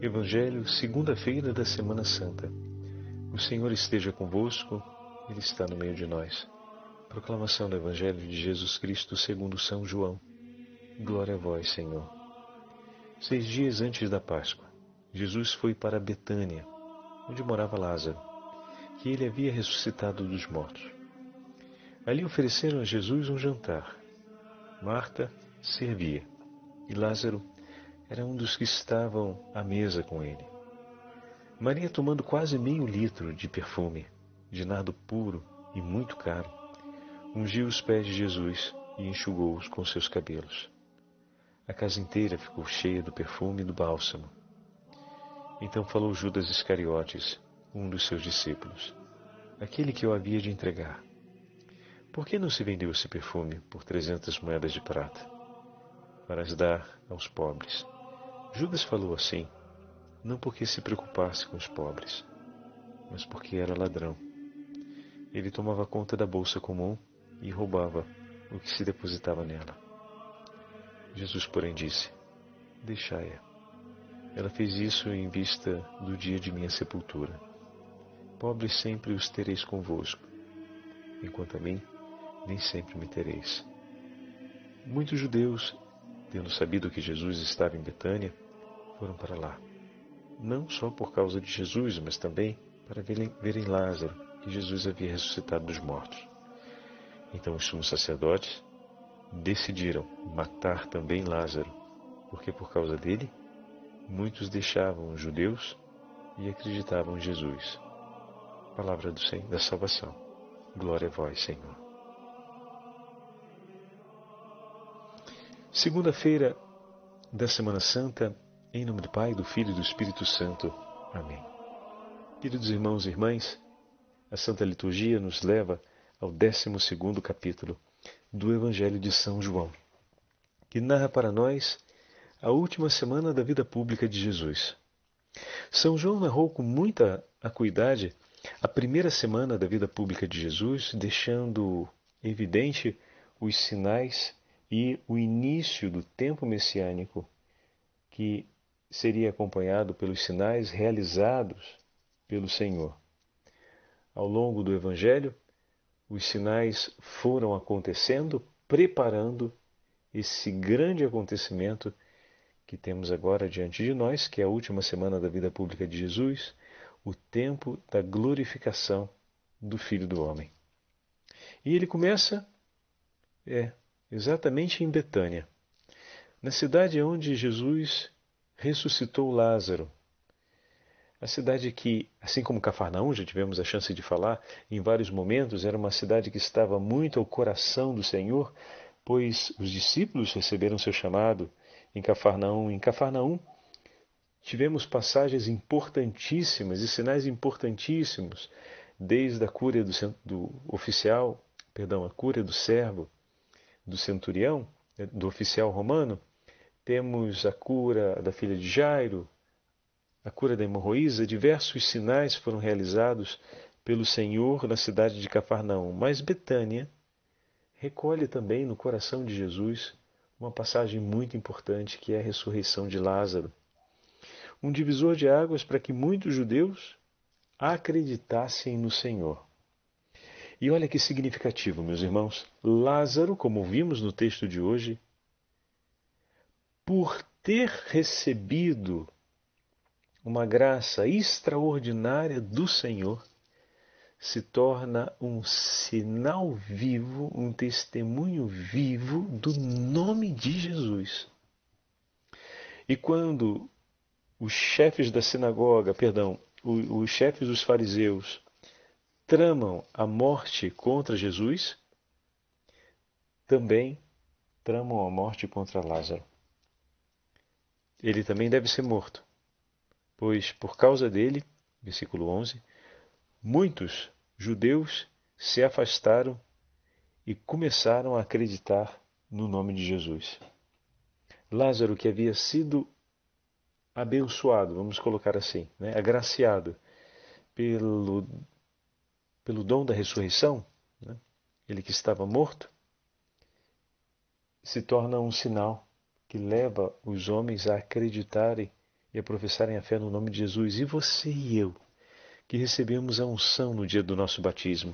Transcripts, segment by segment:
Evangelho, segunda-feira da Semana Santa. O Senhor esteja convosco, Ele está no meio de nós. Proclamação do Evangelho de Jesus Cristo segundo São João. Glória a vós, Senhor. Seis dias antes da Páscoa, Jesus foi para Betânia, onde morava Lázaro, que ele havia ressuscitado dos mortos. Ali ofereceram a Jesus um jantar. Marta servia e Lázaro era um dos que estavam à mesa com ele. Maria, tomando quase meio litro de perfume, de nardo puro e muito caro, ungiu os pés de Jesus e enxugou-os com seus cabelos. A casa inteira ficou cheia do perfume e do bálsamo. Então falou Judas Iscariotes, um dos seus discípulos, aquele que eu havia de entregar. Por que não se vendeu esse perfume por trezentas moedas de prata, para as dar aos pobres? Judas falou assim, não porque se preocupasse com os pobres, mas porque era ladrão. Ele tomava conta da bolsa comum e roubava o que se depositava nela. Jesus, porém, disse: Deixai-a. Ela fez isso em vista do dia de minha sepultura. Pobres sempre os tereis convosco, enquanto a mim nem sempre me tereis. Muitos judeus, tendo sabido que Jesus estava em Betânia, foram para lá. Não só por causa de Jesus, mas também para verem, verem Lázaro, que Jesus havia ressuscitado dos mortos. Então os sumos sacerdotes decidiram matar também Lázaro, porque por causa dele muitos deixavam os judeus e acreditavam em Jesus. Palavra do da salvação. Glória a vós, Senhor. Segunda-feira da Semana Santa, em nome do Pai, do Filho e do Espírito Santo. Amém. Queridos irmãos e irmãs, a Santa Liturgia nos leva ao 12 capítulo do Evangelho de São João, que narra para nós a última semana da vida pública de Jesus. São João narrou com muita acuidade a primeira semana da vida pública de Jesus, deixando evidente os sinais e o início do tempo messiânico que seria acompanhado pelos sinais realizados pelo Senhor. Ao longo do Evangelho, os sinais foram acontecendo, preparando esse grande acontecimento que temos agora diante de nós, que é a última semana da vida pública de Jesus, o tempo da glorificação do Filho do Homem. E ele começa é exatamente em Betânia, na cidade onde Jesus ressuscitou Lázaro. A cidade que, assim como Cafarnaum, já tivemos a chance de falar em vários momentos, era uma cidade que estava muito ao coração do Senhor, pois os discípulos receberam seu chamado em Cafarnaum. Em Cafarnaum, tivemos passagens importantíssimas e sinais importantíssimos, desde a cura do, do oficial, perdão, a cura do servo, do centurião, do oficial romano, temos a cura da filha de Jairo, a cura da hemorroísa, diversos sinais foram realizados pelo Senhor na cidade de Cafarnaum. Mas Betânia recolhe também no coração de Jesus uma passagem muito importante que é a ressurreição de Lázaro. Um divisor de águas para que muitos judeus acreditassem no Senhor. E olha que significativo, meus irmãos. Lázaro, como vimos no texto de hoje, por ter recebido uma graça extraordinária do Senhor, se torna um sinal vivo, um testemunho vivo do nome de Jesus. E quando os chefes da sinagoga, perdão, os chefes dos fariseus tramam a morte contra Jesus, também tramam a morte contra Lázaro ele também deve ser morto, pois por causa dele, versículo 11, muitos judeus se afastaram e começaram a acreditar no nome de Jesus. Lázaro, que havia sido abençoado, vamos colocar assim, né, agraciado pelo, pelo dom da ressurreição, né, ele que estava morto, se torna um sinal que leva os homens a acreditarem e a professarem a fé no nome de Jesus. E você e eu, que recebemos a unção no dia do nosso batismo.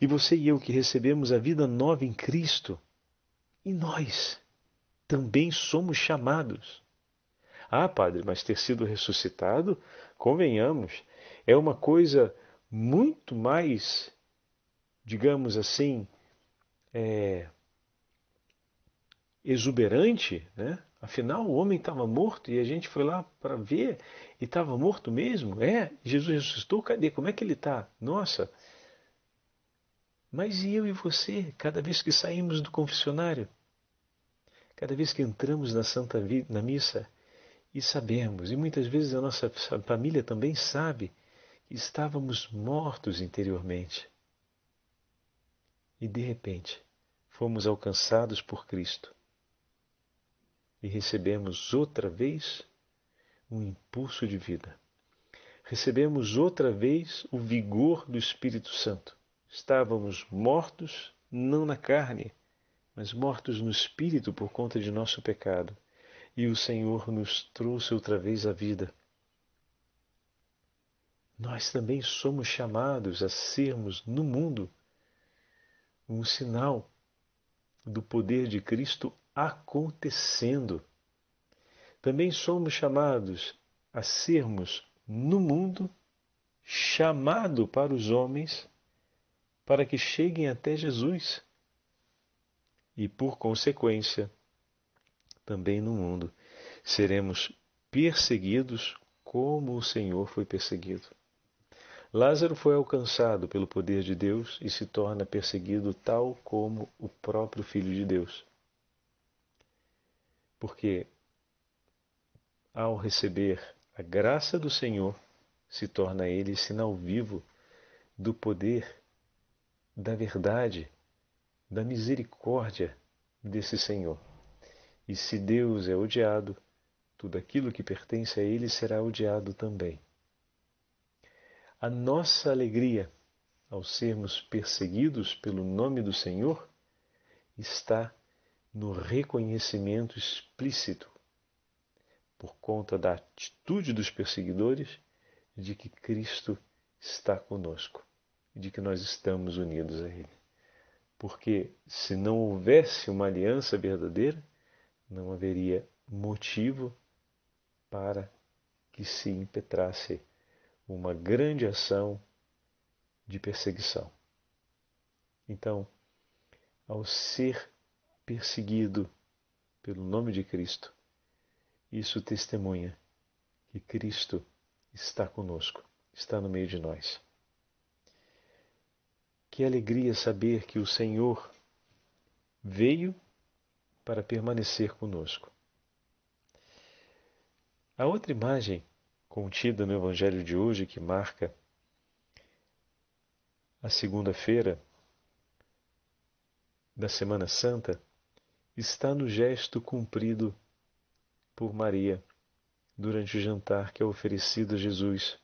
E você e eu que recebemos a vida nova em Cristo. E nós também somos chamados. Ah, Padre, mas ter sido ressuscitado, convenhamos, é uma coisa muito mais, digamos assim, é, exuberante, né? Afinal, o homem estava morto e a gente foi lá para ver e estava morto mesmo. É, Jesus ressuscitou, cadê? Como é que ele está? Nossa! Mas e eu e você, cada vez que saímos do confessionário? Cada vez que entramos na Santa na missa e sabemos, e muitas vezes a nossa família também sabe, estávamos mortos interiormente. E de repente, fomos alcançados por Cristo e recebemos outra vez um impulso de vida. Recebemos outra vez o vigor do Espírito Santo. Estávamos mortos, não na carne, mas mortos no espírito por conta de nosso pecado. E o Senhor nos trouxe outra vez a vida. Nós também somos chamados a sermos no mundo um sinal do poder de Cristo acontecendo. Também somos chamados a sermos no mundo chamado para os homens para que cheguem até Jesus. E por consequência, também no mundo seremos perseguidos como o Senhor foi perseguido. Lázaro foi alcançado pelo poder de Deus e se torna perseguido tal como o próprio Filho de Deus porque ao receber a graça do Senhor, se torna ele sinal vivo do poder, da verdade, da misericórdia desse Senhor. E se Deus é odiado, tudo aquilo que pertence a Ele será odiado também. A nossa alegria ao sermos perseguidos pelo nome do Senhor está no reconhecimento explícito, por conta da atitude dos perseguidores, de que Cristo está conosco, de que nós estamos unidos a Ele. Porque se não houvesse uma aliança verdadeira, não haveria motivo para que se impetrasse uma grande ação de perseguição. Então, ao ser perseguido pelo nome de Cristo. Isso testemunha que Cristo está conosco, está no meio de nós. Que alegria saber que o Senhor veio para permanecer conosco. A outra imagem contida no Evangelho de hoje, que marca a segunda-feira da Semana Santa, está no gesto cumprido por Maria durante o jantar que é oferecido a Jesus.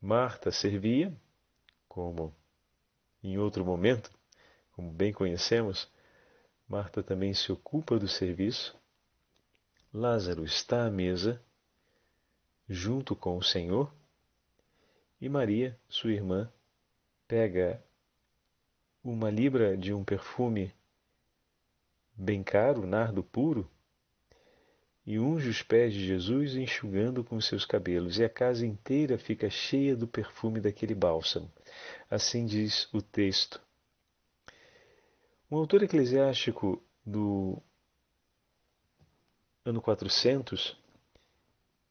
Marta servia, como em outro momento, como bem conhecemos, Marta também se ocupa do serviço. Lázaro está à mesa, junto com o Senhor, e Maria, sua irmã, pega uma libra de um perfume bem caro, nardo puro, e unge os pés de Jesus enxugando com seus cabelos, e a casa inteira fica cheia do perfume daquele bálsamo. Assim diz o texto. Um autor eclesiástico do ano 400,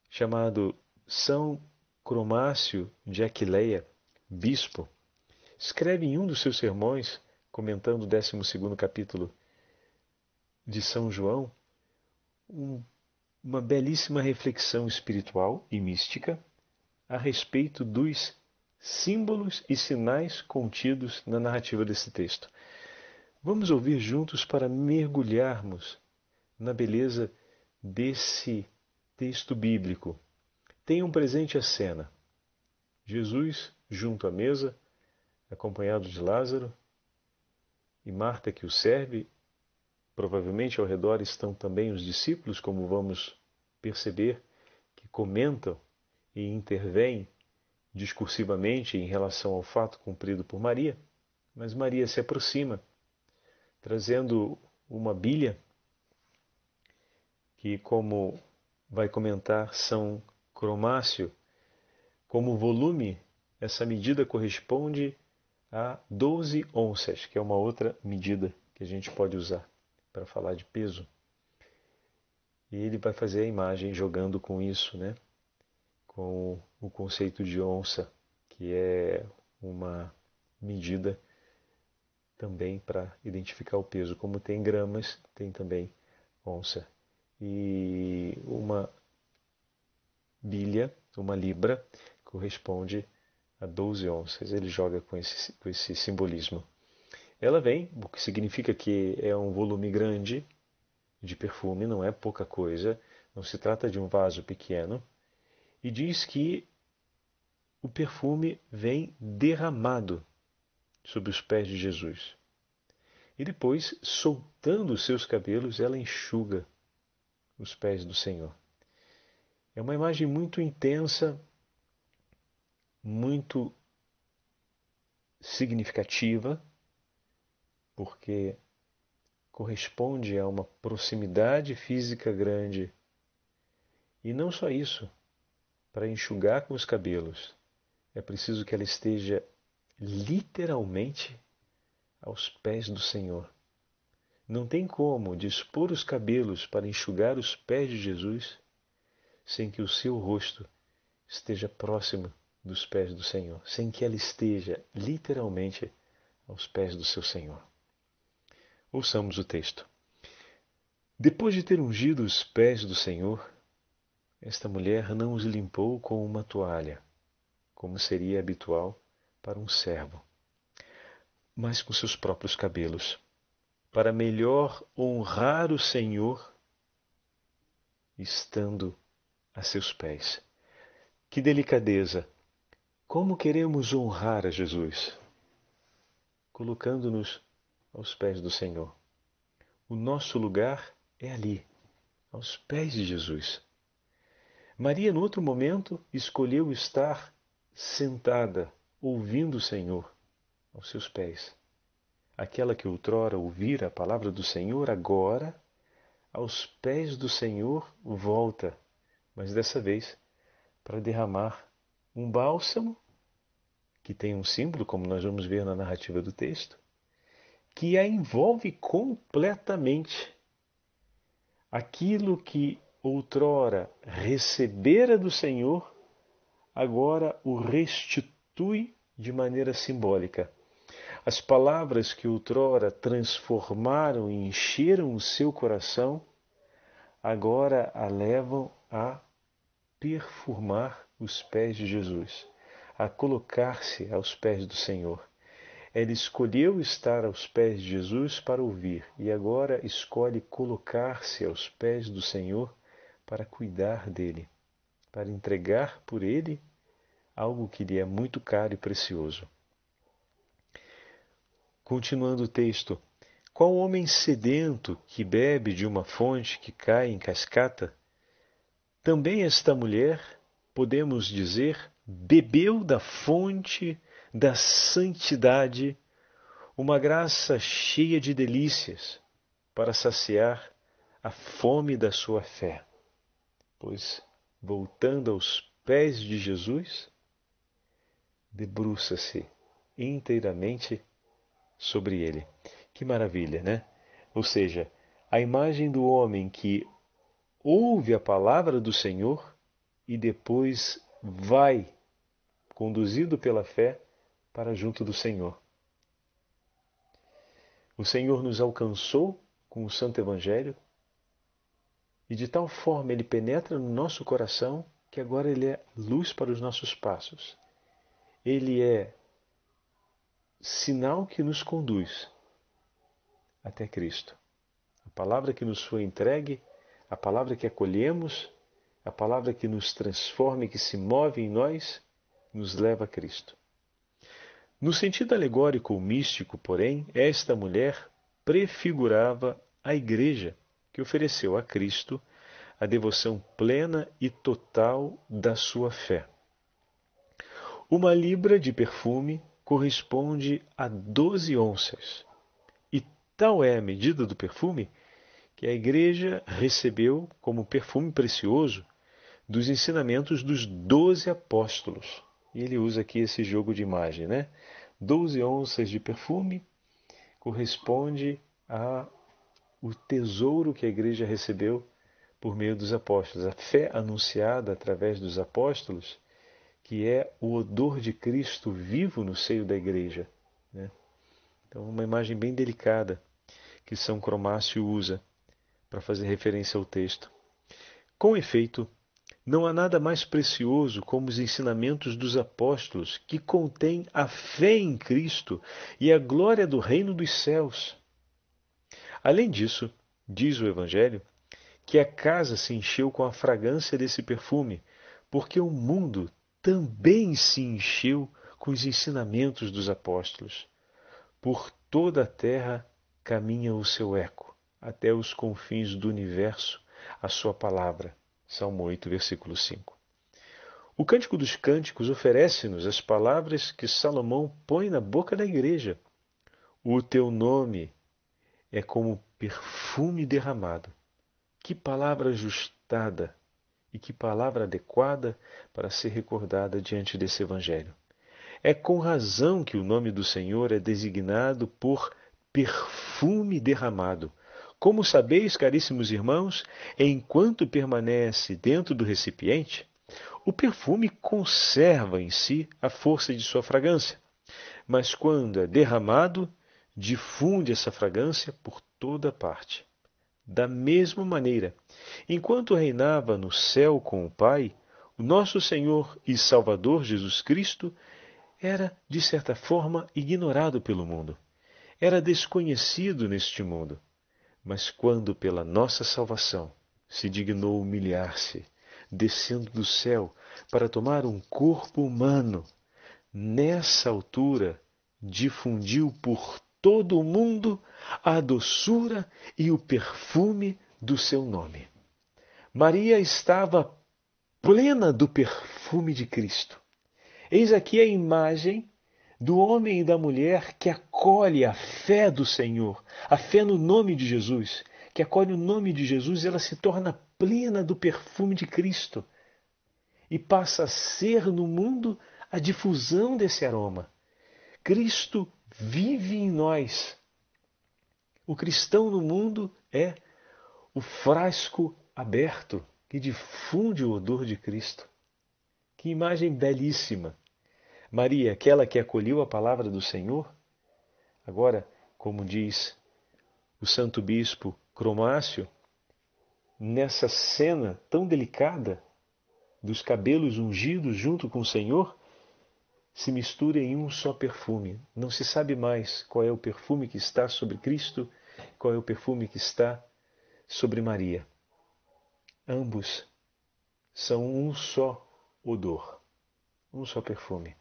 chamado São Cromácio de Aquileia, bispo, escreve em um dos seus sermões, comentando o 12 capítulo de São João um, uma belíssima reflexão espiritual e mística a respeito dos símbolos e sinais contidos na narrativa desse texto. Vamos ouvir juntos para mergulharmos na beleza desse texto bíblico. Tenham presente a cena. Jesus junto à mesa, acompanhado de Lázaro, e Marta que o serve, Provavelmente ao redor estão também os discípulos, como vamos perceber que comentam e intervêm discursivamente em relação ao fato cumprido por Maria, mas Maria se aproxima, trazendo uma bilha que, como vai comentar São Cromácio, como volume, essa medida corresponde a 12 onças, que é uma outra medida que a gente pode usar para falar de peso. E ele vai fazer a imagem jogando com isso, né? com o conceito de onça, que é uma medida também para identificar o peso. Como tem gramas, tem também onça. E uma bilha, uma libra, corresponde a 12 onças. Ele joga com esse, com esse simbolismo. Ela vem, o que significa que é um volume grande de perfume, não é pouca coisa, não se trata de um vaso pequeno, e diz que o perfume vem derramado sobre os pés de Jesus. E depois, soltando os seus cabelos, ela enxuga os pés do Senhor. É uma imagem muito intensa, muito significativa, porque corresponde a uma proximidade física grande. E não só isso, para enxugar com os cabelos, é preciso que ela esteja literalmente aos pés do Senhor. Não tem como dispor os cabelos para enxugar os pés de Jesus sem que o seu rosto esteja próximo dos pés do Senhor, sem que ela esteja literalmente aos pés do seu Senhor. Ouçamos o texto. Depois de ter ungido os pés do Senhor, esta mulher não os limpou com uma toalha, como seria habitual para um servo, mas com seus próprios cabelos, para melhor honrar o Senhor estando a seus pés. Que delicadeza! Como queremos honrar a Jesus? Colocando-nos aos pés do Senhor. O nosso lugar é ali, aos pés de Jesus. Maria, no outro momento, escolheu estar sentada, ouvindo o Senhor aos seus pés. Aquela que outrora ouvira a palavra do Senhor, agora, aos pés do Senhor, volta, mas dessa vez para derramar um bálsamo, que tem um símbolo, como nós vamos ver na narrativa do texto, que a envolve completamente. Aquilo que outrora recebera do Senhor, agora o restitui de maneira simbólica. As palavras que outrora transformaram e encheram o seu coração, agora a levam a perfumar os pés de Jesus, a colocar-se aos pés do Senhor. Ela escolheu estar aos pés de Jesus para ouvir e agora escolhe colocar-se aos pés do Senhor para cuidar dele, para entregar por ele algo que lhe é muito caro e precioso. Continuando o texto, qual homem sedento que bebe de uma fonte que cai em cascata? Também esta mulher, podemos dizer, bebeu da fonte da santidade, uma graça cheia de delícias para saciar a fome da sua fé pois, voltando aos pés de Jesus, debruça-se inteiramente sobre ele. Que maravilha, né? Ou seja, a imagem do homem que ouve a palavra do Senhor e depois vai, conduzido pela fé, para junto do Senhor. O Senhor nos alcançou com o Santo Evangelho e de tal forma ele penetra no nosso coração que agora ele é luz para os nossos passos. Ele é sinal que nos conduz até Cristo. A palavra que nos foi entregue, a palavra que acolhemos, a palavra que nos transforma e que se move em nós, nos leva a Cristo. No sentido alegórico ou místico, porém, esta mulher prefigurava a Igreja que ofereceu a Cristo a devoção plena e total da sua fé. Uma libra de perfume corresponde a 12 onças. E tal é a medida do perfume que a igreja recebeu como perfume precioso dos ensinamentos dos doze apóstolos. E ele usa aqui esse jogo de imagem, né? Doze onças de perfume corresponde a o tesouro que a igreja recebeu por meio dos apóstolos, a fé anunciada através dos apóstolos, que é o odor de Cristo vivo no seio da igreja. Né? Então, uma imagem bem delicada que São Cromácio usa para fazer referência ao texto. Com efeito, não há nada mais precioso como os ensinamentos dos apóstolos, que contêm a fé em Cristo e a glória do reino dos céus. Além disso, diz o Evangelho, que a casa se encheu com a fragrância desse perfume, porque o mundo também se encheu com os ensinamentos dos apóstolos. Por toda a terra caminha o seu eco, até os confins do universo, a sua palavra. Salmo 8, versículo 5. O Cântico dos Cânticos oferece-nos as palavras que Salomão põe na boca da igreja. O teu nome é como perfume derramado. Que palavra ajustada e que palavra adequada para ser recordada diante desse Evangelho. É com razão que o nome do Senhor é designado por perfume derramado. Como sabeis, caríssimos irmãos, enquanto permanece dentro do recipiente, o perfume conserva em si a força de sua fragrância, mas quando é derramado, difunde essa fragrância por toda parte. Da mesma maneira, enquanto reinava no céu com o Pai, o nosso Senhor e Salvador Jesus Cristo era, de certa forma, ignorado pelo mundo. Era desconhecido neste mundo. Mas quando, pela nossa salvação, se dignou humilhar-se, descendo do céu para tomar um corpo humano, nessa altura difundiu por todo o mundo a doçura e o perfume do seu nome. Maria estava plena do perfume de Cristo. Eis aqui a imagem do homem e da mulher que acolhe a fé do Senhor, a fé no nome de Jesus, que acolhe o nome de Jesus, ela se torna plena do perfume de Cristo e passa a ser no mundo a difusão desse aroma. Cristo vive em nós. O cristão no mundo é o frasco aberto que difunde o odor de Cristo. Que imagem belíssima! Maria, aquela que acolheu a palavra do Senhor, agora, como diz o santo bispo Cromácio, nessa cena tão delicada dos cabelos ungidos junto com o Senhor, se mistura em um só perfume. Não se sabe mais qual é o perfume que está sobre Cristo, qual é o perfume que está sobre Maria. Ambos são um só odor, um só perfume.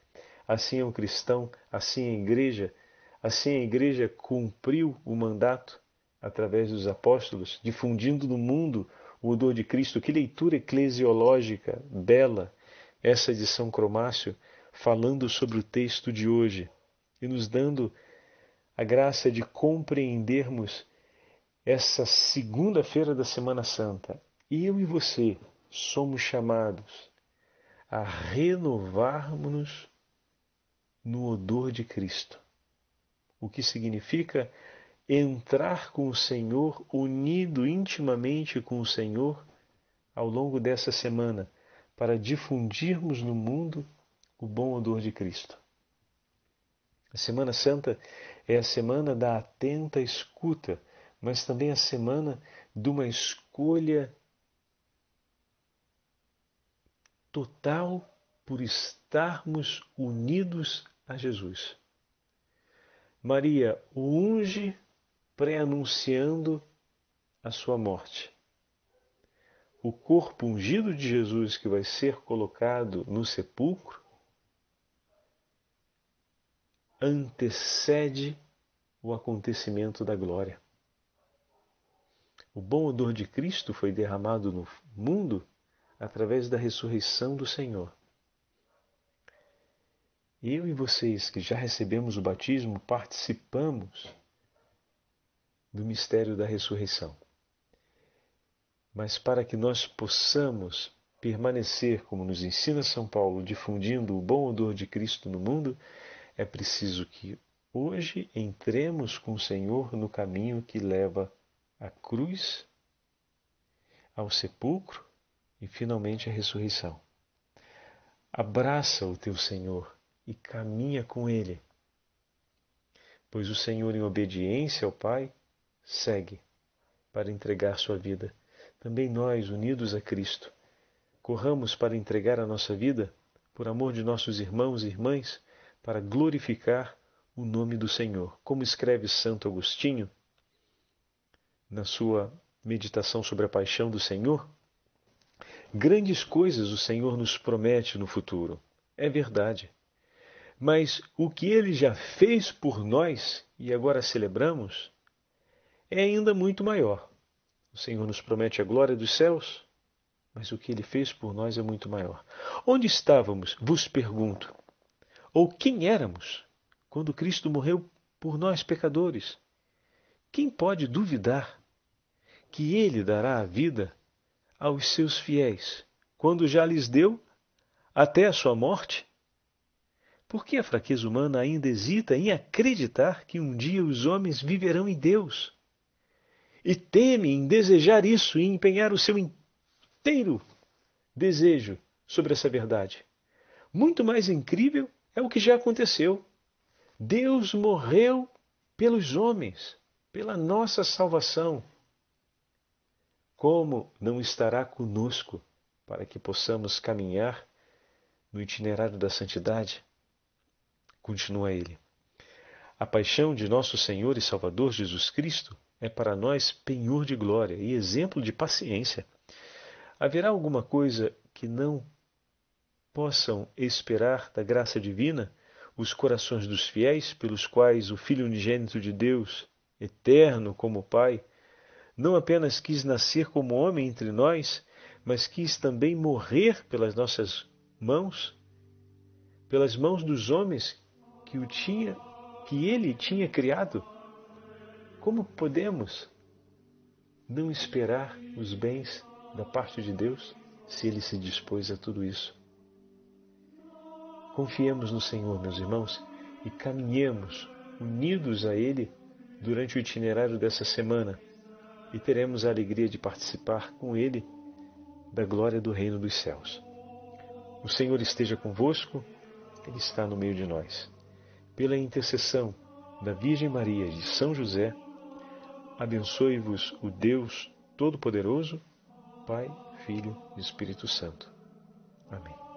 Assim é o cristão, assim é a igreja, assim a igreja cumpriu o mandato através dos apóstolos, difundindo no mundo o odor de Cristo. Que leitura eclesiológica bela essa de São Cromácio falando sobre o texto de hoje e nos dando a graça de compreendermos essa segunda-feira da Semana Santa. Eu e você somos chamados a renovarmos-nos no odor de Cristo, o que significa entrar com o Senhor, unido intimamente com o Senhor ao longo dessa semana, para difundirmos no mundo o bom odor de Cristo. A Semana Santa é a semana da atenta escuta, mas também a semana de uma escolha total por estarmos unidos a Jesus. Maria o unge pré-anunciando a sua morte. O corpo ungido de Jesus que vai ser colocado no sepulcro antecede o acontecimento da glória. O bom odor de Cristo foi derramado no mundo através da ressurreição do Senhor. Eu e vocês que já recebemos o batismo participamos do mistério da ressurreição. Mas para que nós possamos permanecer, como nos ensina São Paulo, difundindo o bom odor de Cristo no mundo, é preciso que hoje entremos com o Senhor no caminho que leva à cruz, ao sepulcro e finalmente à ressurreição. Abraça o teu Senhor e caminha com Ele, pois o Senhor, em obediência ao Pai, segue para entregar sua vida. Também nós, unidos a Cristo, corramos para entregar a nossa vida por amor de nossos irmãos e irmãs, para glorificar o nome do Senhor. Como escreve Santo Agostinho na sua meditação sobre a paixão do Senhor, grandes coisas o Senhor nos promete no futuro. É verdade. Mas o que ele já fez por nós e agora celebramos é ainda muito maior. O Senhor nos promete a glória dos céus, mas o que ele fez por nós é muito maior. Onde estávamos, vos pergunto, ou quem éramos quando Cristo morreu por nós pecadores? Quem pode duvidar que ele dará a vida aos seus fiéis, quando já lhes deu até a sua morte? Por que a fraqueza humana ainda hesita em acreditar que um dia os homens viverão em Deus? e teme em desejar isso e empenhar o seu inteiro desejo sobre essa verdade. Muito mais incrível é o que já aconteceu. Deus morreu pelos homens, pela nossa salvação. Como não estará conosco para que possamos caminhar no itinerário da santidade? Continua ele. A paixão de nosso Senhor e Salvador Jesus Cristo é para nós penhor de glória e exemplo de paciência. Haverá alguma coisa que não possam esperar da graça divina os corações dos fiéis, pelos quais o Filho unigênito de Deus, eterno como Pai, não apenas quis nascer como homem entre nós, mas quis também morrer pelas nossas mãos, pelas mãos dos homens que o tinha, que ele tinha criado. Como podemos não esperar os bens da parte de Deus se Ele se dispôs a tudo isso? Confiemos no Senhor, meus irmãos, e caminhemos unidos a Ele durante o itinerário dessa semana e teremos a alegria de participar com Ele da glória do Reino dos Céus. O Senhor esteja convosco, Ele está no meio de nós. Pela intercessão da Virgem Maria e de São José, Abençoe-vos o Deus Todo-Poderoso, Pai, Filho e Espírito Santo. Amém.